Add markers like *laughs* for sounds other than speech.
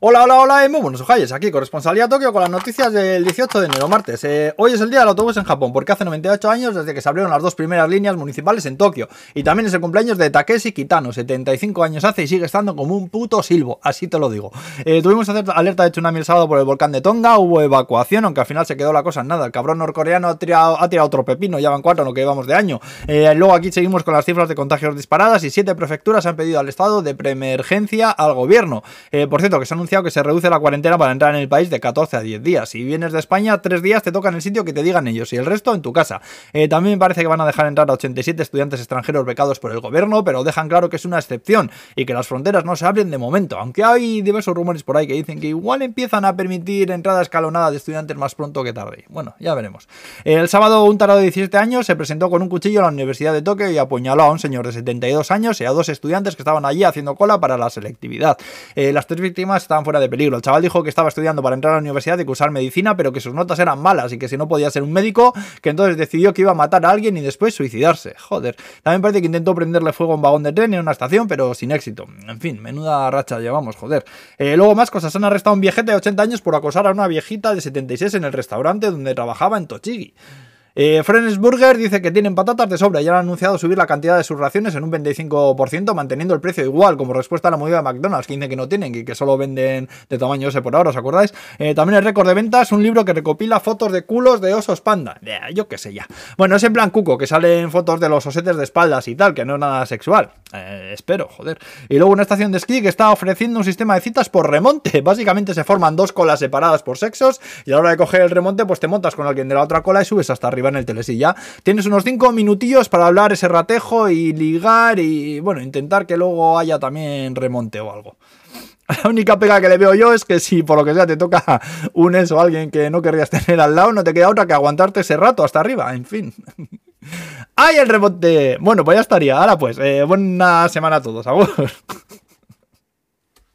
Hola, hola, hola, muy buenos ojalles, aquí corresponsalía Tokio con las noticias del 18 de enero, martes. Eh, hoy es el día del autobús en Japón, porque hace 98 años desde que se abrieron las dos primeras líneas municipales en Tokio. Y también es el cumpleaños de Takeshi Kitano, 75 años hace y sigue estando como un puto silbo, así te lo digo. Eh, tuvimos alerta de tsunami el sábado por el volcán de Tonga, hubo evacuación, aunque al final se quedó la cosa en nada. El cabrón norcoreano ha tirado, ha tirado otro pepino, ya van cuatro en lo que llevamos de año. Eh, luego aquí seguimos con las cifras de contagios disparadas y siete prefecturas han pedido al estado de preemergencia al gobierno. por cierto, que se ha que se reduce la cuarentena para entrar en el país de 14 a 10 días. Si vienes de España, 3 días te toca en el sitio que te digan ellos y el resto en tu casa. Eh, también me parece que van a dejar entrar a 87 estudiantes extranjeros becados por el gobierno, pero dejan claro que es una excepción y que las fronteras no se abren de momento, aunque hay diversos rumores por ahí que dicen que igual empiezan a permitir entrada escalonada de estudiantes más pronto que tarde. Bueno, ya veremos. El sábado un tarado de 17 años se presentó con un cuchillo a la Universidad de Tokio y apuñaló a un señor de 72 años y a dos estudiantes que estaban allí haciendo cola para la selectividad. Eh, las tres víctimas estaban fuera de peligro. El chaval dijo que estaba estudiando para entrar a la universidad y cursar medicina, pero que sus notas eran malas y que si no podía ser un médico, que entonces decidió que iba a matar a alguien y después suicidarse. Joder. También parece que intentó prenderle fuego a un vagón de tren en una estación, pero sin éxito. En fin, menuda racha llevamos, joder. Eh, luego más cosas. Han arrestado a un viejete de 80 años por acosar a una viejita de 76 en el restaurante donde trabajaba en Tochigi. Eh, dice que tienen patatas de sobra y han anunciado subir la cantidad de sus raciones en un 25%, manteniendo el precio igual, como respuesta a la movida de McDonald's, que dice que no tienen y que solo venden de tamaño ese por ahora, ¿os acordáis? Eh, también el récord de ventas, un libro que recopila fotos de culos de osos panda. yo qué sé ya. Bueno, es en plan cuco, que salen fotos de los osetes de espaldas y tal, que no es nada sexual. Eh, espero, joder. Y luego una estación de esquí que está ofreciendo un sistema de citas por remonte. *laughs* Básicamente se forman dos colas separadas por sexos y a la hora de coger el remonte, pues te montas con alguien de la otra cola y subes hasta arriba en el telesilla. Tienes unos 5 minutillos para hablar ese ratejo y ligar y, bueno, intentar que luego haya también remonte o algo. *laughs* La única pega que le veo yo es que si por lo que sea te toca un eso o alguien que no querrías *laughs* tener al lado, no te queda otra que aguantarte ese rato hasta arriba, en fin. *laughs* ¡Ay, el remonte! Bueno, pues ya estaría. Ahora pues, eh, buena semana a todos.